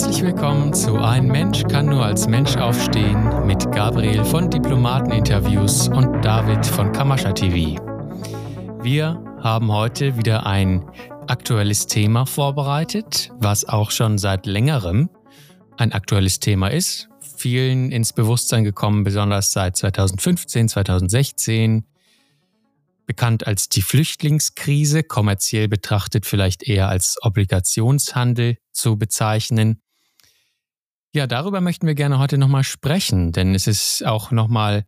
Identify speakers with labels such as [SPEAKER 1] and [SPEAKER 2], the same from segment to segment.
[SPEAKER 1] Herzlich willkommen zu Ein Mensch kann nur als Mensch aufstehen mit Gabriel von Diplomateninterviews und David von Kamascha TV. Wir haben heute wieder ein aktuelles Thema vorbereitet, was auch schon seit längerem ein aktuelles Thema ist. Vielen ins Bewusstsein gekommen, besonders seit 2015, 2016 bekannt als die Flüchtlingskrise, kommerziell betrachtet vielleicht eher als Obligationshandel zu bezeichnen. Ja, darüber möchten wir gerne heute nochmal sprechen, denn es ist auch nochmal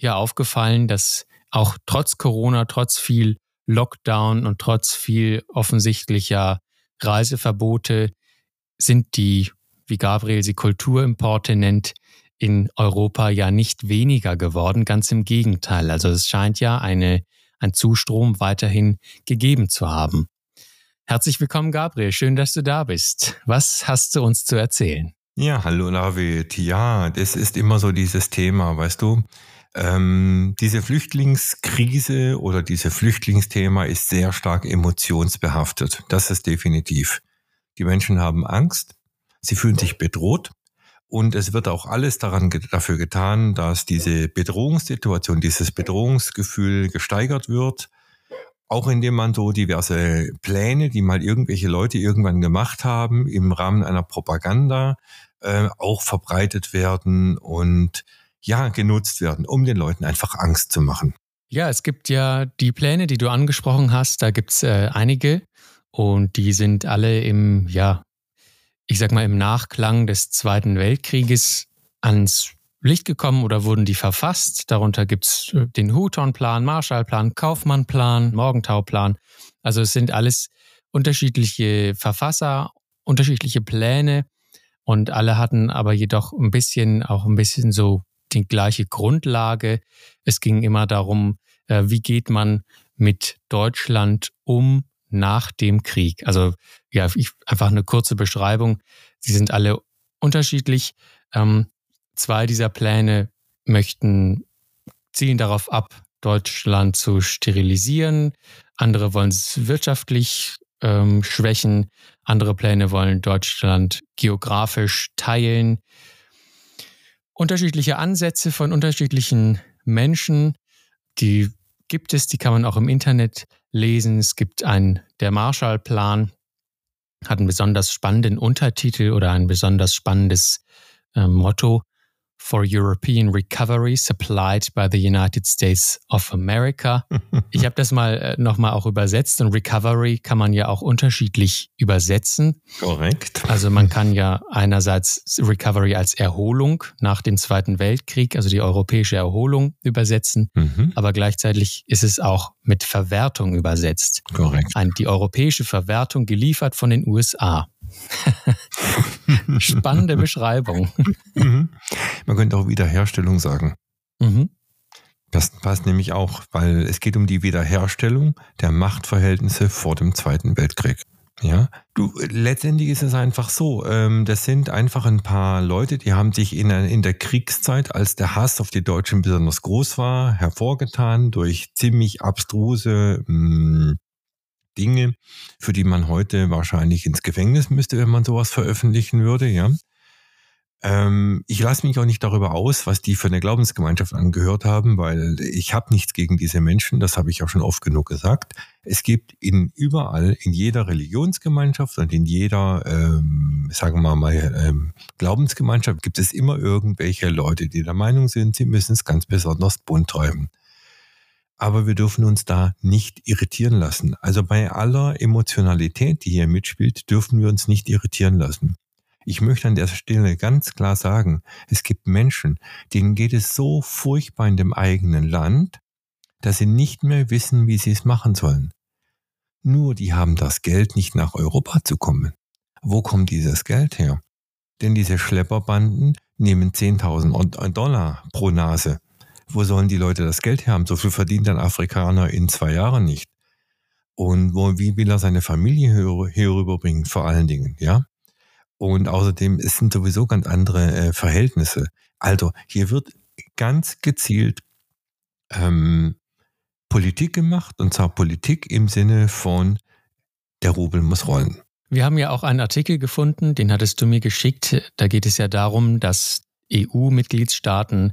[SPEAKER 1] ja aufgefallen, dass auch trotz Corona, trotz viel Lockdown und trotz viel offensichtlicher Reiseverbote sind die, wie Gabriel sie Kulturimporte nennt, in Europa ja nicht weniger geworden, ganz im Gegenteil. Also es scheint ja eine ein Zustrom weiterhin gegeben zu haben. Herzlich willkommen, Gabriel. Schön, dass du da bist. Was hast du uns zu erzählen?
[SPEAKER 2] Ja, hallo David. Ja, das ist immer so dieses Thema, weißt du. Ähm, diese Flüchtlingskrise oder dieses Flüchtlingsthema ist sehr stark emotionsbehaftet. Das ist definitiv. Die Menschen haben Angst, sie fühlen sich bedroht und es wird auch alles daran dafür getan, dass diese Bedrohungssituation, dieses Bedrohungsgefühl gesteigert wird. Auch indem man so diverse Pläne, die mal irgendwelche Leute irgendwann gemacht haben, im Rahmen einer Propaganda äh, auch verbreitet werden und ja, genutzt werden, um den Leuten einfach Angst zu machen.
[SPEAKER 1] Ja, es gibt ja die Pläne, die du angesprochen hast, da gibt es äh, einige und die sind alle im, ja, ich sag mal, im Nachklang des Zweiten Weltkrieges ans Licht gekommen oder wurden die verfasst. Darunter gibt's äh, den Houghton-Plan, Marshallplan, Kaufmann-Plan, Morgenthau-Plan. Also es sind alles unterschiedliche Verfasser, unterschiedliche Pläne und alle hatten aber jedoch ein bisschen, auch ein bisschen so die gleiche Grundlage. Es ging immer darum, äh, wie geht man mit Deutschland um nach dem Krieg. Also ja, ich, einfach eine kurze Beschreibung. Sie sind alle unterschiedlich. Ähm, zwei dieser Pläne möchten, zielen darauf ab, Deutschland zu sterilisieren. Andere wollen es wirtschaftlich ähm, schwächen. Andere Pläne wollen Deutschland geografisch teilen. Unterschiedliche Ansätze von unterschiedlichen Menschen, die gibt es, die kann man auch im Internet lesen. Es gibt einen, der Marshallplan hat einen besonders spannenden Untertitel oder ein besonders spannendes äh, Motto for European Recovery supplied by the United States of America. Ich habe das mal äh, nochmal auch übersetzt und Recovery kann man ja auch unterschiedlich übersetzen.
[SPEAKER 2] Korrekt.
[SPEAKER 1] Also man kann ja einerseits Recovery als Erholung nach dem Zweiten Weltkrieg, also die europäische Erholung übersetzen, mhm. aber gleichzeitig ist es auch mit Verwertung übersetzt.
[SPEAKER 2] Korrekt.
[SPEAKER 1] Ein, die europäische Verwertung geliefert von den USA. Spannende Beschreibung.
[SPEAKER 2] Mhm. Man könnte auch Wiederherstellung sagen. Mhm. Das passt nämlich auch, weil es geht um die Wiederherstellung der Machtverhältnisse vor dem Zweiten Weltkrieg. Ja, du, letztendlich ist es einfach so. Ähm, das sind einfach ein paar Leute, die haben sich in, in der Kriegszeit, als der Hass auf die Deutschen besonders groß war, hervorgetan durch ziemlich abstruse mh, hm, Dinge, für die man heute wahrscheinlich ins Gefängnis müsste, wenn man sowas veröffentlichen würde, ja. Ähm, ich lasse mich auch nicht darüber aus, was die für eine Glaubensgemeinschaft angehört haben, weil ich habe nichts gegen diese Menschen, das habe ich auch schon oft genug gesagt. Es gibt in überall, in jeder Religionsgemeinschaft und in jeder, ähm, sagen wir mal, ähm, Glaubensgemeinschaft gibt es immer irgendwelche Leute, die der Meinung sind, sie müssen es ganz besonders bunt treiben aber wir dürfen uns da nicht irritieren lassen. Also bei aller Emotionalität, die hier mitspielt, dürfen wir uns nicht irritieren lassen. Ich möchte an der Stelle ganz klar sagen, es gibt Menschen, denen geht es so furchtbar in dem eigenen Land, dass sie nicht mehr wissen, wie sie es machen sollen. Nur die haben das Geld, nicht nach Europa zu kommen. Wo kommt dieses Geld her? Denn diese Schlepperbanden nehmen 10.000 Dollar pro Nase wo sollen die Leute das Geld haben? So viel verdient ein Afrikaner in zwei Jahren nicht. Und wo, wie will er seine Familie hier, hier rüberbringen, vor allen Dingen, ja? Und außerdem, es sind sowieso ganz andere äh, Verhältnisse. Also, hier wird ganz gezielt ähm, Politik gemacht, und zwar Politik im Sinne von, der Rubel muss rollen.
[SPEAKER 1] Wir haben ja auch einen Artikel gefunden, den hattest du mir geschickt. Da geht es ja darum, dass EU-Mitgliedstaaten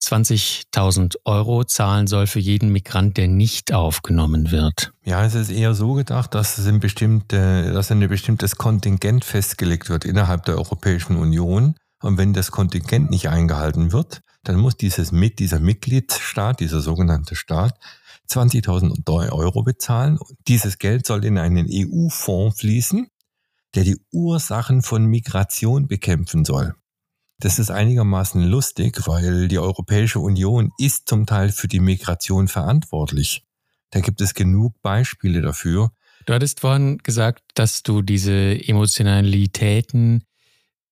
[SPEAKER 1] 20.000 Euro zahlen soll für jeden Migrant, der nicht aufgenommen wird.
[SPEAKER 2] Ja, es ist eher so gedacht, dass, ein bestimmte, dass ein bestimmtes Kontingent festgelegt wird innerhalb der Europäischen Union. Und wenn das Kontingent nicht eingehalten wird, dann muss dieses mit, dieser Mitgliedsstaat, dieser sogenannte Staat, 20.000 Euro bezahlen. Dieses Geld soll in einen EU-Fonds fließen, der die Ursachen von Migration bekämpfen soll. Das ist einigermaßen lustig, weil die Europäische Union ist zum Teil für die Migration verantwortlich. Da gibt es genug Beispiele dafür.
[SPEAKER 1] Du hattest vorhin gesagt, dass du diese Emotionalitäten,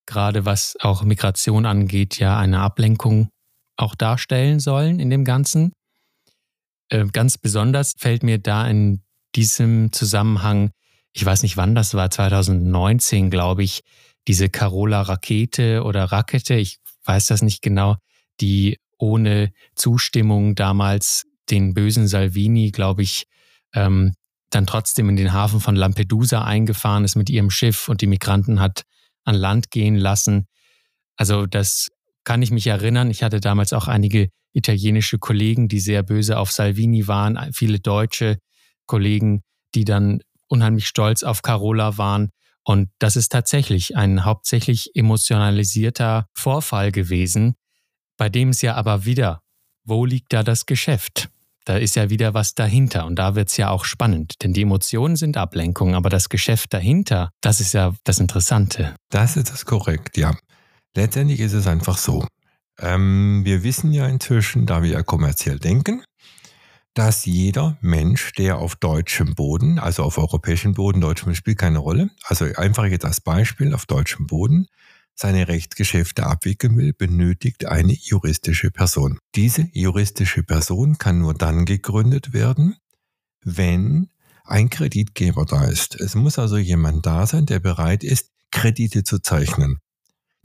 [SPEAKER 1] gerade was auch Migration angeht, ja eine Ablenkung auch darstellen sollen in dem Ganzen. Äh, ganz besonders fällt mir da in diesem Zusammenhang, ich weiß nicht wann das war, 2019 glaube ich, diese Carola-Rakete oder Rakete, ich weiß das nicht genau, die ohne Zustimmung damals den bösen Salvini, glaube ich, ähm, dann trotzdem in den Hafen von Lampedusa eingefahren ist mit ihrem Schiff und die Migranten hat an Land gehen lassen. Also das kann ich mich erinnern. Ich hatte damals auch einige italienische Kollegen, die sehr böse auf Salvini waren, viele deutsche Kollegen, die dann unheimlich stolz auf Carola waren. Und das ist tatsächlich ein hauptsächlich emotionalisierter Vorfall gewesen, bei dem es ja aber wieder, wo liegt da das Geschäft? Da ist ja wieder was dahinter und da wird es ja auch spannend, denn die Emotionen sind Ablenkung, aber das Geschäft dahinter, das ist ja das Interessante.
[SPEAKER 2] Das ist das korrekt, ja. Letztendlich ist es einfach so. Ähm, wir wissen ja inzwischen, da wir ja kommerziell denken, dass jeder Mensch, der auf deutschem Boden, also auf europäischem Boden, deutschem spielt keine Rolle, also einfach jetzt als Beispiel auf deutschem Boden, seine Rechtsgeschäfte abwickeln will, benötigt eine juristische Person. Diese juristische Person kann nur dann gegründet werden, wenn ein Kreditgeber da ist. Es muss also jemand da sein, der bereit ist, Kredite zu zeichnen.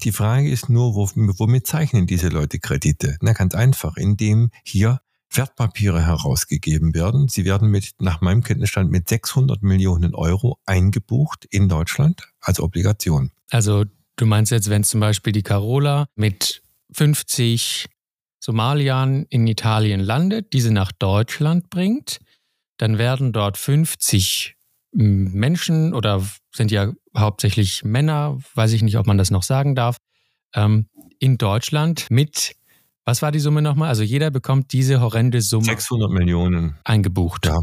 [SPEAKER 2] Die Frage ist nur, womit zeichnen diese Leute Kredite? Na, ganz einfach, indem hier Wertpapiere herausgegeben werden. Sie werden mit, nach meinem Kenntnisstand, mit 600 Millionen Euro eingebucht in Deutschland als Obligation.
[SPEAKER 1] Also du meinst jetzt, wenn zum Beispiel die Carola mit 50 Somaliern in Italien landet, diese nach Deutschland bringt, dann werden dort 50 Menschen oder sind ja hauptsächlich Männer, weiß ich nicht, ob man das noch sagen darf, ähm, in Deutschland mit was war die Summe nochmal? Also jeder bekommt diese horrende Summe.
[SPEAKER 2] 600 Millionen.
[SPEAKER 1] Eingebucht. Ja.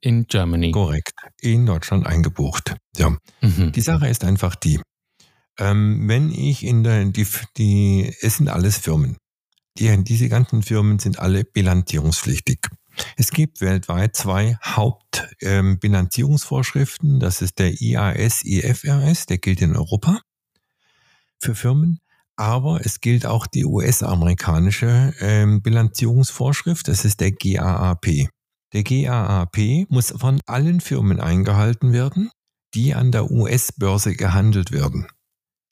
[SPEAKER 1] In Germany.
[SPEAKER 2] Korrekt. In Deutschland eingebucht. Ja. Mhm. Die Sache ist einfach die. Ähm, wenn ich in der, die, die, es sind alles Firmen. Die, diese ganzen Firmen sind alle bilanzierungspflichtig. Es gibt weltweit zwei Hauptbilanzierungsvorschriften. Ähm, das ist der IAS, IFRS, der gilt in Europa für Firmen. Aber es gilt auch die US-amerikanische ähm, Bilanzierungsvorschrift, das ist der GAAP. Der GAAP muss von allen Firmen eingehalten werden, die an der US-Börse gehandelt werden.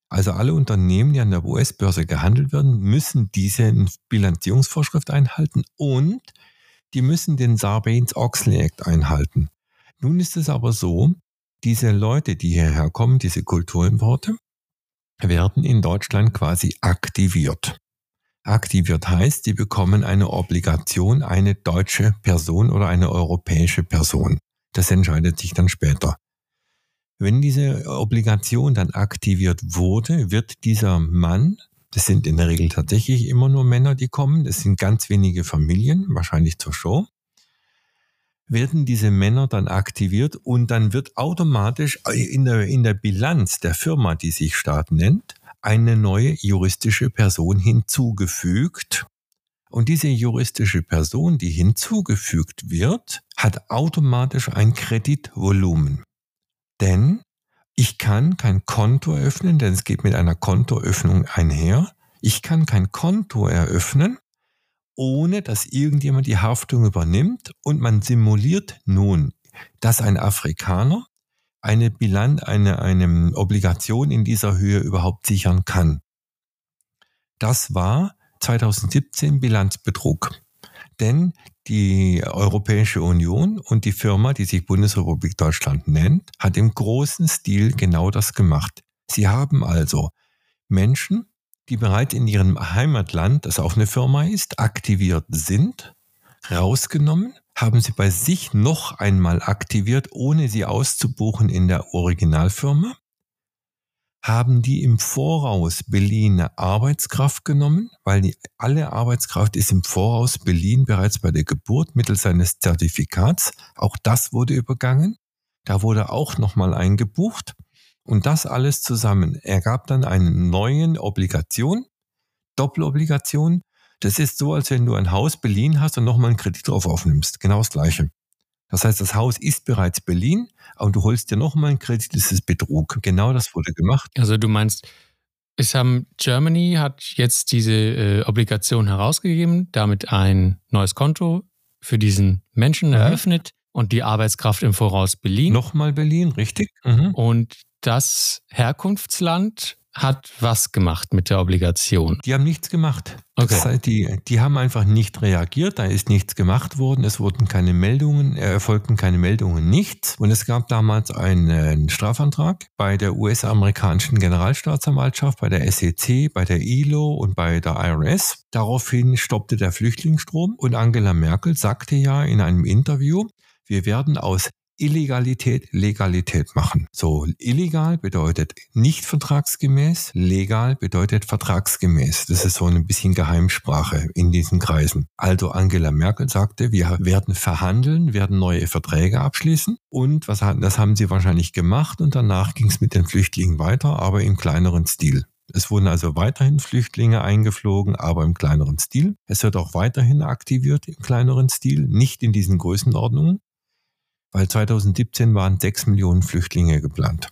[SPEAKER 2] Also alle Unternehmen, die an der US-Börse gehandelt werden, müssen diese Bilanzierungsvorschrift einhalten und die müssen den Sarbanes-Oxley Act einhalten. Nun ist es aber so, diese Leute, die hierher kommen, diese Kulturimporte, werden in Deutschland quasi aktiviert. Aktiviert heißt, sie bekommen eine Obligation, eine deutsche Person oder eine europäische Person. Das entscheidet sich dann später. Wenn diese Obligation dann aktiviert wurde, wird dieser Mann, das sind in der Regel tatsächlich immer nur Männer, die kommen, das sind ganz wenige Familien, wahrscheinlich zur Show, werden diese Männer dann aktiviert und dann wird automatisch in der, in der Bilanz der Firma, die sich Staat nennt, eine neue juristische Person hinzugefügt. Und diese juristische Person, die hinzugefügt wird, hat automatisch ein Kreditvolumen. Denn ich kann kein Konto eröffnen, denn es geht mit einer Kontoöffnung einher. Ich kann kein Konto eröffnen, ohne dass irgendjemand die Haftung übernimmt und man simuliert nun, dass ein Afrikaner eine Bilanz, eine, eine Obligation in dieser Höhe überhaupt sichern kann. Das war 2017 Bilanzbetrug. Denn die Europäische Union und die Firma, die sich Bundesrepublik Deutschland nennt, hat im großen Stil genau das gemacht. Sie haben also Menschen, die bereits in ihrem Heimatland, das auch eine Firma ist, aktiviert sind, rausgenommen, haben sie bei sich noch einmal aktiviert, ohne sie auszubuchen in der Originalfirma haben die im Voraus beliehene Arbeitskraft genommen, weil die, alle Arbeitskraft ist im Voraus beliehen, bereits bei der Geburt mittels eines Zertifikats. Auch das wurde übergangen. Da wurde auch nochmal eingebucht. Und das alles zusammen ergab dann eine neue Obligation, Doppelobligation. Das ist so, als wenn du ein Haus beliehen hast und nochmal einen Kredit drauf aufnimmst. Genau das Gleiche. Das heißt, das Haus ist bereits beliehen, aber du holst dir nochmal einen Kredit, das ist Betrug. Genau das wurde gemacht.
[SPEAKER 1] Also du meinst, es haben Germany hat jetzt diese äh, Obligation herausgegeben, damit ein neues Konto für diesen Menschen mhm. eröffnet und die Arbeitskraft im Voraus beliehen.
[SPEAKER 2] Nochmal beliehen, richtig.
[SPEAKER 1] Mhm. Und das Herkunftsland hat was gemacht mit der Obligation?
[SPEAKER 2] Die haben nichts gemacht. Okay. Das die, die haben einfach nicht reagiert, da ist nichts gemacht worden, es wurden keine Meldungen, äh, erfolgten keine Meldungen, nichts. Und es gab damals einen Strafantrag bei der US-amerikanischen Generalstaatsanwaltschaft, bei der SEC, bei der ILO und bei der IRS. Daraufhin stoppte der Flüchtlingsstrom und Angela Merkel sagte ja in einem Interview, wir werden aus Illegalität Legalität machen. So, illegal bedeutet nicht vertragsgemäß, legal bedeutet vertragsgemäß. Das ist so ein bisschen Geheimsprache in diesen Kreisen. Also Angela Merkel sagte, wir werden verhandeln, werden neue Verträge abschließen und was das haben sie wahrscheinlich gemacht und danach ging es mit den Flüchtlingen weiter, aber im kleineren Stil. Es wurden also weiterhin Flüchtlinge eingeflogen, aber im kleineren Stil. Es wird auch weiterhin aktiviert im kleineren Stil, nicht in diesen Größenordnungen weil 2017 waren sechs Millionen Flüchtlinge geplant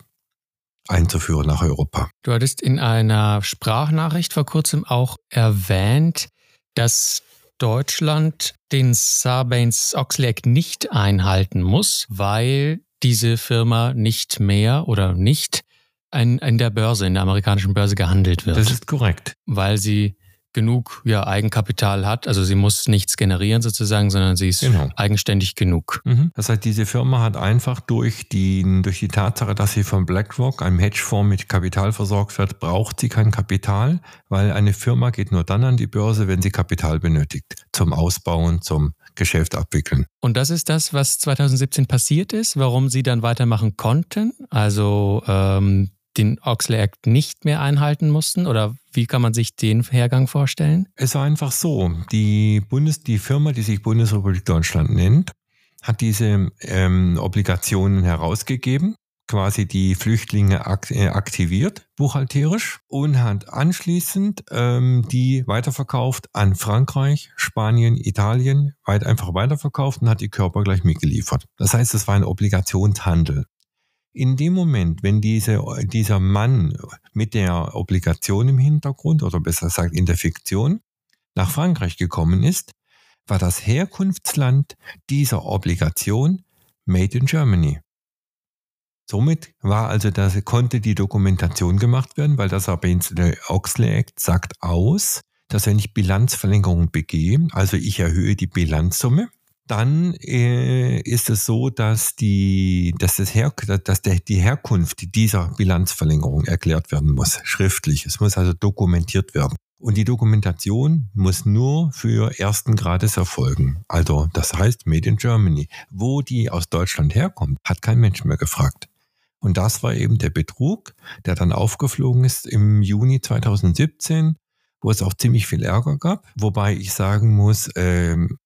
[SPEAKER 2] einzuführen nach Europa.
[SPEAKER 1] Du hattest in einer Sprachnachricht vor kurzem auch erwähnt, dass Deutschland den Sarbanes-Oxley Act nicht einhalten muss, weil diese Firma nicht mehr oder nicht in, in der Börse, in der amerikanischen Börse gehandelt wird.
[SPEAKER 2] Das ist korrekt.
[SPEAKER 1] Weil sie genug ja, Eigenkapital hat. Also sie muss nichts generieren sozusagen, sondern sie ist genau. eigenständig genug.
[SPEAKER 2] Mhm. Das heißt, diese Firma hat einfach durch die, durch die Tatsache, dass sie von BlackRock, einem Hedgefonds mit Kapital versorgt wird, braucht sie kein Kapital, weil eine Firma geht nur dann an die Börse, wenn sie Kapital benötigt. Zum Ausbauen, zum Geschäft abwickeln.
[SPEAKER 1] Und das ist das, was 2017 passiert ist, warum sie dann weitermachen konnten. Also ähm, den Oxley Act nicht mehr einhalten mussten? Oder wie kann man sich den Hergang vorstellen?
[SPEAKER 2] Es war einfach so, die, Bundes, die Firma, die sich Bundesrepublik Deutschland nennt, hat diese ähm, Obligationen herausgegeben, quasi die Flüchtlinge ak äh, aktiviert, buchhalterisch, und hat anschließend ähm, die weiterverkauft an Frankreich, Spanien, Italien, weit einfach weiterverkauft und hat die Körper gleich mitgeliefert. Das heißt, es war ein Obligationshandel. In dem Moment, wenn diese, dieser Mann mit der Obligation im Hintergrund oder besser gesagt in der Fiktion nach Frankreich gekommen ist, war das Herkunftsland dieser Obligation Made in Germany. Somit war also, das, konnte die Dokumentation gemacht werden, weil das Sarbanes-Oxley Act sagt aus, dass wenn ich Bilanzverlängerung begehe, also ich erhöhe die Bilanzsumme, dann äh, ist es so, dass die, dass das Her dass der, die Herkunft dieser Bilanzverlängerung erklärt werden muss, schriftlich. Es muss also dokumentiert werden. Und die Dokumentation muss nur für ersten Grades erfolgen. Also das heißt Made in Germany. Wo die aus Deutschland herkommt, hat kein Mensch mehr gefragt. Und das war eben der Betrug, der dann aufgeflogen ist im Juni 2017, wo es auch ziemlich viel Ärger gab. Wobei ich sagen muss, ähm,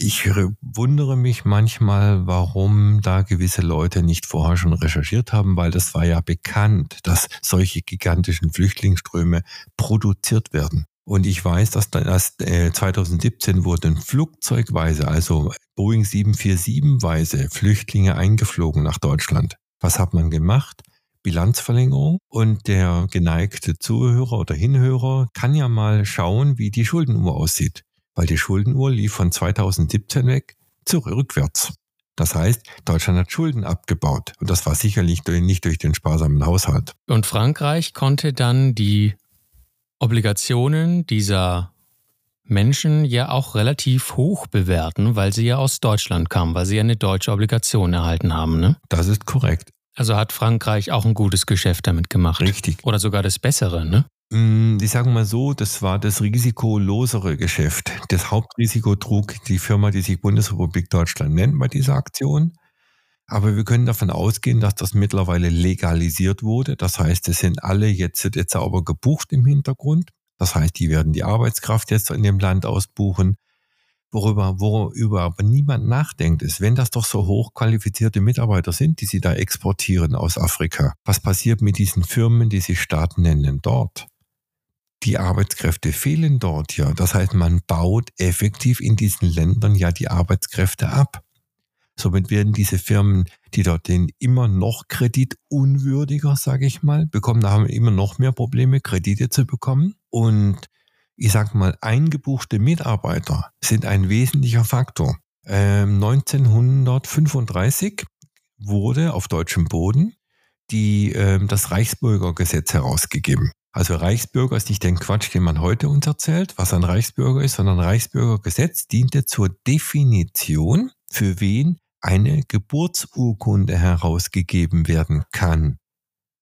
[SPEAKER 2] ich wundere mich manchmal, warum da gewisse Leute nicht vorher schon recherchiert haben, weil das war ja bekannt, dass solche gigantischen Flüchtlingsströme produziert werden. Und ich weiß, dass erst 2017 wurden flugzeugweise, also Boeing 747-weise Flüchtlinge eingeflogen nach Deutschland. Was hat man gemacht? Bilanzverlängerung und der geneigte Zuhörer oder Hinhörer kann ja mal schauen, wie die Schuldenuhr aussieht weil die Schuldenuhr lief von 2017 weg zu rückwärts. Das heißt, Deutschland hat Schulden abgebaut und das war sicherlich nicht durch den sparsamen Haushalt.
[SPEAKER 1] Und Frankreich konnte dann die Obligationen dieser Menschen ja auch relativ hoch bewerten, weil sie ja aus Deutschland kamen, weil sie ja eine deutsche Obligation erhalten haben. Ne?
[SPEAKER 2] Das ist korrekt.
[SPEAKER 1] Also hat Frankreich auch ein gutes Geschäft damit gemacht.
[SPEAKER 2] Richtig.
[SPEAKER 1] Oder sogar das bessere, ne?
[SPEAKER 2] Mm, ich sage mal so, das war das risikolosere Geschäft. Das Hauptrisiko trug die Firma, die sich Bundesrepublik Deutschland nennt, bei dieser Aktion. Aber wir können davon ausgehen, dass das mittlerweile legalisiert wurde. Das heißt, es sind alle jetzt, jetzt sauber gebucht im Hintergrund. Das heißt, die werden die Arbeitskraft jetzt in dem Land ausbuchen. Worüber, worüber aber niemand nachdenkt, ist, wenn das doch so hochqualifizierte Mitarbeiter sind, die sie da exportieren aus Afrika, was passiert mit diesen Firmen, die sich Staaten nennen dort? Die Arbeitskräfte fehlen dort ja. Das heißt, man baut effektiv in diesen Ländern ja die Arbeitskräfte ab. Somit werden diese Firmen, die dort den immer noch kreditunwürdiger, sage ich mal, bekommen, da haben immer noch mehr Probleme, Kredite zu bekommen. Und ich sag mal, eingebuchte Mitarbeiter sind ein wesentlicher Faktor. Ähm, 1935 wurde auf deutschem Boden die, ähm, das Reichsbürgergesetz herausgegeben. Also Reichsbürger ist nicht den Quatsch, den man heute uns erzählt, was ein Reichsbürger ist, sondern Reichsbürgergesetz diente zur Definition, für wen eine Geburtsurkunde herausgegeben werden kann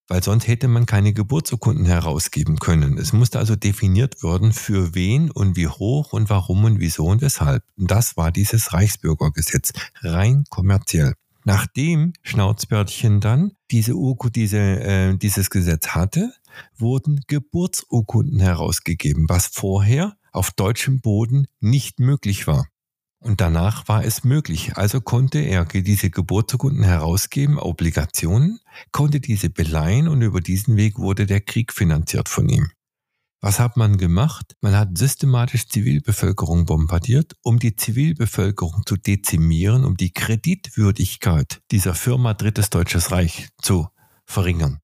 [SPEAKER 2] weil sonst hätte man keine Geburtsurkunden herausgeben können. Es musste also definiert werden, für wen und wie hoch und warum und wieso und weshalb. Und das war dieses Reichsbürgergesetz, rein kommerziell. Nachdem Schnauzbärtchen dann diese Urkunde, diese, äh, dieses Gesetz hatte, wurden Geburtsurkunden herausgegeben, was vorher auf deutschem Boden nicht möglich war. Und danach war es möglich. Also konnte er diese Geburtsurkunden herausgeben, Obligationen, konnte diese beleihen und über diesen Weg wurde der Krieg finanziert von ihm. Was hat man gemacht? Man hat systematisch Zivilbevölkerung bombardiert, um die Zivilbevölkerung zu dezimieren, um die Kreditwürdigkeit dieser Firma Drittes Deutsches Reich zu verringern.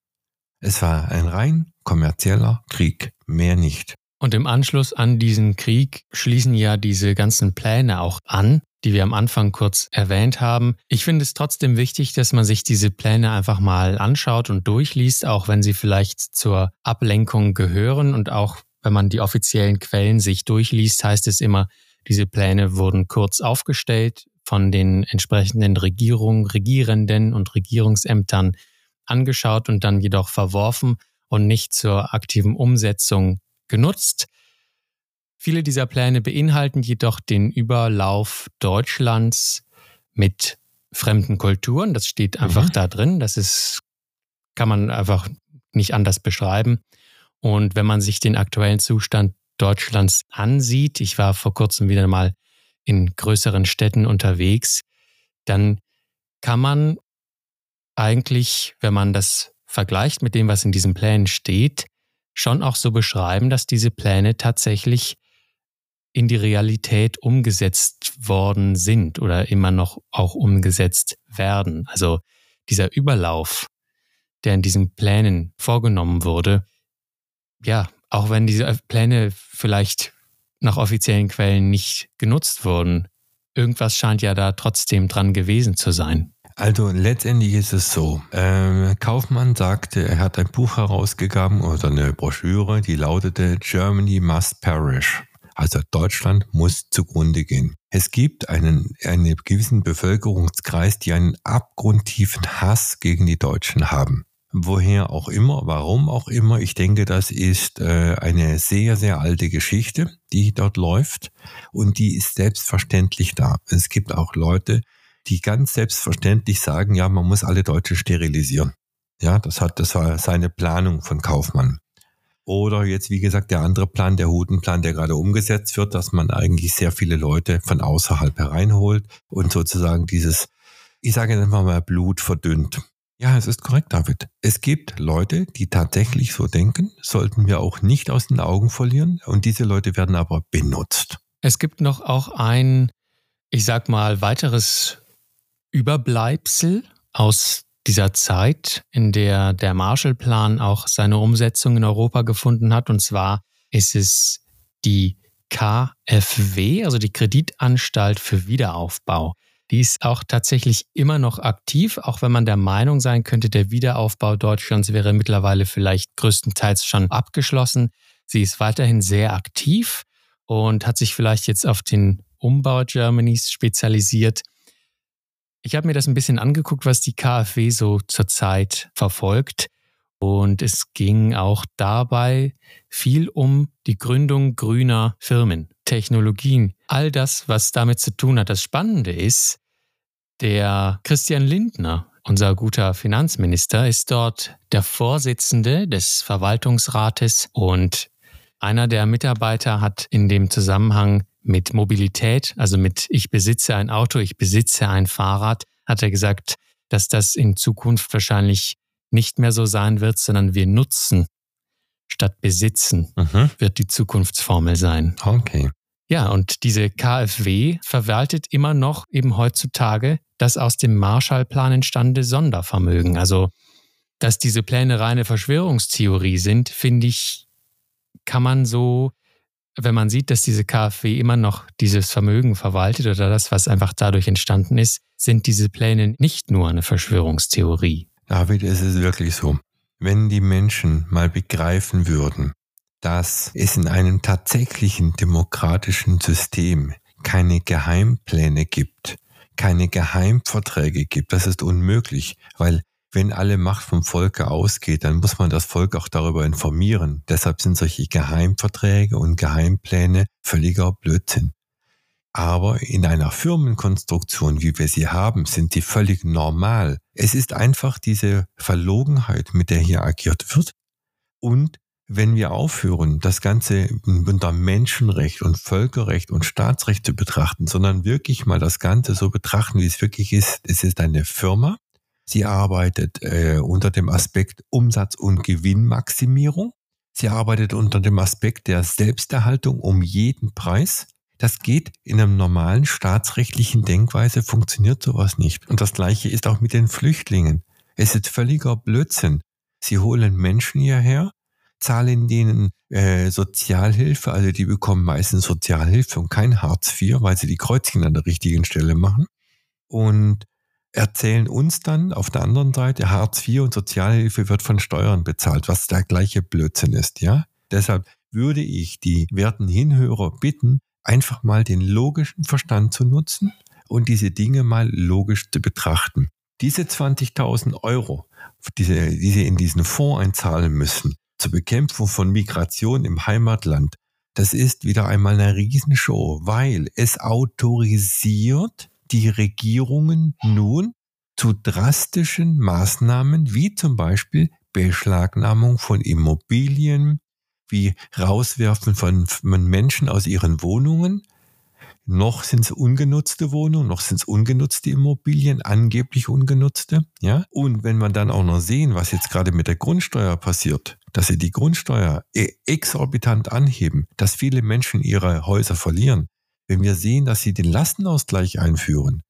[SPEAKER 2] Es war ein rein kommerzieller Krieg, mehr nicht.
[SPEAKER 1] Und im Anschluss an diesen Krieg schließen ja diese ganzen Pläne auch an, die wir am Anfang kurz erwähnt haben. Ich finde es trotzdem wichtig, dass man sich diese Pläne einfach mal anschaut und durchliest, auch wenn sie vielleicht zur Ablenkung gehören und auch wenn man die offiziellen Quellen sich durchliest, heißt es immer, diese Pläne wurden kurz aufgestellt, von den entsprechenden Regierungen, Regierenden und Regierungsämtern angeschaut und dann jedoch verworfen und nicht zur aktiven Umsetzung genutzt. Viele dieser Pläne beinhalten jedoch den Überlauf Deutschlands mit fremden Kulturen. Das steht einfach mhm. da drin. Das ist, kann man einfach nicht anders beschreiben. Und wenn man sich den aktuellen Zustand Deutschlands ansieht, ich war vor kurzem wieder mal in größeren Städten unterwegs, dann kann man eigentlich, wenn man das vergleicht mit dem, was in diesen Plänen steht, schon auch so beschreiben, dass diese Pläne tatsächlich in die Realität umgesetzt worden sind oder immer noch auch umgesetzt werden. Also dieser Überlauf, der in diesen Plänen vorgenommen wurde, ja, auch wenn diese Pläne vielleicht nach offiziellen Quellen nicht genutzt wurden, irgendwas scheint ja da trotzdem dran gewesen zu sein.
[SPEAKER 2] Also letztendlich ist es so. Ähm, Kaufmann sagte, er hat ein Buch herausgegeben oder eine Broschüre, die lautete Germany must perish. Also Deutschland muss zugrunde gehen. Es gibt einen, einen gewissen Bevölkerungskreis, die einen abgrundtiefen Hass gegen die Deutschen haben. Woher auch immer, warum auch immer. Ich denke, das ist äh, eine sehr, sehr alte Geschichte, die dort läuft und die ist selbstverständlich da. Es gibt auch Leute, die ganz selbstverständlich sagen, ja, man muss alle Deutschen sterilisieren. Ja, das hat, das war seine Planung von Kaufmann. Oder jetzt, wie gesagt, der andere Plan, der Hutenplan, der gerade umgesetzt wird, dass man eigentlich sehr viele Leute von außerhalb hereinholt und sozusagen dieses, ich sage einfach mal, Blut verdünnt. Ja, es ist korrekt, David. Es gibt Leute, die tatsächlich so denken, sollten wir auch nicht aus den Augen verlieren. Und diese Leute werden aber benutzt.
[SPEAKER 1] Es gibt noch auch ein, ich sag mal, weiteres Überbleibsel aus dieser Zeit, in der der Marshallplan auch seine Umsetzung in Europa gefunden hat. Und zwar ist es die KfW, also die Kreditanstalt für Wiederaufbau. Die ist auch tatsächlich immer noch aktiv, auch wenn man der Meinung sein könnte, der Wiederaufbau Deutschlands wäre mittlerweile vielleicht größtenteils schon abgeschlossen. Sie ist weiterhin sehr aktiv und hat sich vielleicht jetzt auf den Umbau Germanys spezialisiert. Ich habe mir das ein bisschen angeguckt, was die KfW so zurzeit verfolgt. Und es ging auch dabei viel um die Gründung grüner Firmen, Technologien, all das, was damit zu tun hat. Das Spannende ist, der Christian Lindner, unser guter Finanzminister, ist dort der Vorsitzende des Verwaltungsrates und einer der Mitarbeiter hat in dem Zusammenhang mit Mobilität, also mit ich besitze ein Auto, ich besitze ein Fahrrad, hat er gesagt, dass das in Zukunft wahrscheinlich nicht mehr so sein wird, sondern wir nutzen statt besitzen mhm. wird die Zukunftsformel sein.
[SPEAKER 2] Okay.
[SPEAKER 1] Ja, und diese KfW verwaltet immer noch eben heutzutage das aus dem Marshallplan entstandene Sondervermögen. Also, dass diese Pläne reine Verschwörungstheorie sind, finde ich, kann man so, wenn man sieht, dass diese KfW immer noch dieses Vermögen verwaltet oder das, was einfach dadurch entstanden ist, sind diese Pläne nicht nur eine Verschwörungstheorie.
[SPEAKER 2] David, es ist wirklich so. Wenn die Menschen mal begreifen würden, dass es in einem tatsächlichen demokratischen System keine Geheimpläne gibt, keine Geheimverträge gibt, das ist unmöglich, weil wenn alle Macht vom Volke ausgeht, dann muss man das Volk auch darüber informieren. Deshalb sind solche Geheimverträge und Geheimpläne völliger Blödsinn. Aber in einer Firmenkonstruktion, wie wir sie haben, sind die völlig normal. Es ist einfach diese Verlogenheit, mit der hier agiert wird. Und wenn wir aufhören, das Ganze unter Menschenrecht und Völkerrecht und Staatsrecht zu betrachten, sondern wirklich mal das Ganze so betrachten, wie es wirklich ist. Es ist eine Firma. Sie arbeitet äh, unter dem Aspekt Umsatz- und Gewinnmaximierung. Sie arbeitet unter dem Aspekt der Selbsterhaltung um jeden Preis. Das geht in einem normalen staatsrechtlichen Denkweise, funktioniert sowas nicht. Und das gleiche ist auch mit den Flüchtlingen. Es ist völliger Blödsinn. Sie holen Menschen hierher, zahlen denen äh, Sozialhilfe, also die bekommen meistens Sozialhilfe und kein Hartz IV, weil sie die Kreuzchen an der richtigen Stelle machen. Und erzählen uns dann auf der anderen Seite, Hartz IV und Sozialhilfe wird von Steuern bezahlt, was der gleiche Blödsinn ist, ja? Deshalb würde ich die werten Hinhörer bitten, einfach mal den logischen Verstand zu nutzen und diese Dinge mal logisch zu betrachten. Diese 20.000 Euro, die Sie, in diesen Fonds einzahlen müssen, zur Bekämpfung von Migration im Heimatland, das ist wieder einmal eine Riesenshow, weil es autorisiert die Regierungen nun zu drastischen Maßnahmen wie zum Beispiel Beschlagnahmung von Immobilien, wie Rauswerfen von, Menschen aus ihren Wohnungen. Noch sind es ungenutzte Wohnungen, noch sind es ungenutzte Immobilien, angeblich ungenutzte. Ja? Und wenn man dann auch noch sehen, was jetzt gerade mit der Grundsteuer passiert, dass sie die Grundsteuer e- exorbitant anheben, dass viele Menschen ihre Häuser verlieren, wenn wir sehen, dass sie den Lastenausgleich einführen,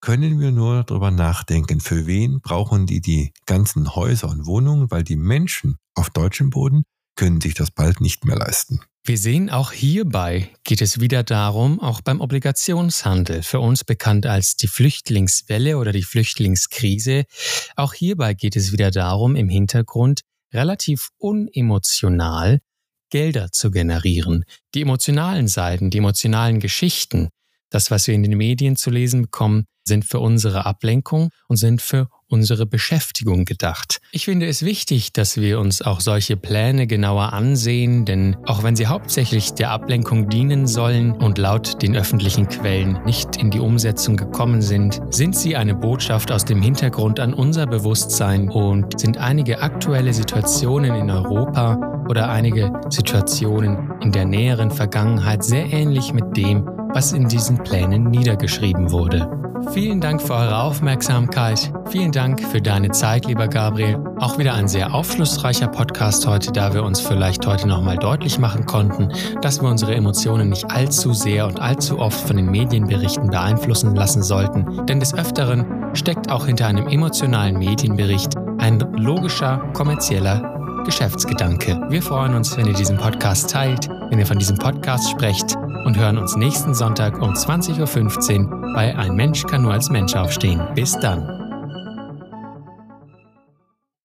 [SPEAKER 2] können wir nur darüber nachdenken, für wen brauchen die die ganzen Häuser und Wohnungen, weil die Menschen auf deutschem Boden können sich das bald nicht mehr leisten.
[SPEAKER 1] Wir sehen, auch hierbei geht es wieder darum, auch beim Obligationshandel, für uns bekannt als die Flüchtlingswelle oder die Flüchtlingskrise, auch hierbei geht es wieder darum, im Hintergrund relativ unemotional Gelder zu generieren. Die emotionalen Seiten, die emotionalen Geschichten, das, was wir in den Medien zu lesen bekommen, sind für unsere Ablenkung und sind für unsere Beschäftigung gedacht. Ich finde es wichtig, dass wir uns auch solche Pläne genauer ansehen, denn auch wenn sie hauptsächlich der Ablenkung dienen sollen und laut den öffentlichen Quellen nicht in die Umsetzung gekommen sind, sind sie eine Botschaft aus dem Hintergrund an unser Bewusstsein und sind einige aktuelle Situationen in Europa oder einige Situationen in der näheren Vergangenheit sehr ähnlich mit dem, was in diesen Plänen niedergeschrieben wurde. Vielen Dank für eure Aufmerksamkeit. Vielen Dank für deine Zeit, lieber Gabriel. Auch wieder ein sehr aufschlussreicher Podcast heute, da wir uns vielleicht heute nochmal deutlich machen konnten, dass wir unsere Emotionen nicht allzu sehr und allzu oft von den Medienberichten beeinflussen lassen sollten. Denn des Öfteren steckt auch hinter einem emotionalen Medienbericht ein logischer, kommerzieller Geschäftsgedanke. Wir freuen uns, wenn ihr diesen Podcast teilt, wenn ihr von diesem Podcast sprecht und hören uns nächsten Sonntag um 20.15 Uhr bei Ein Mensch kann nur als Mensch aufstehen. Bis dann.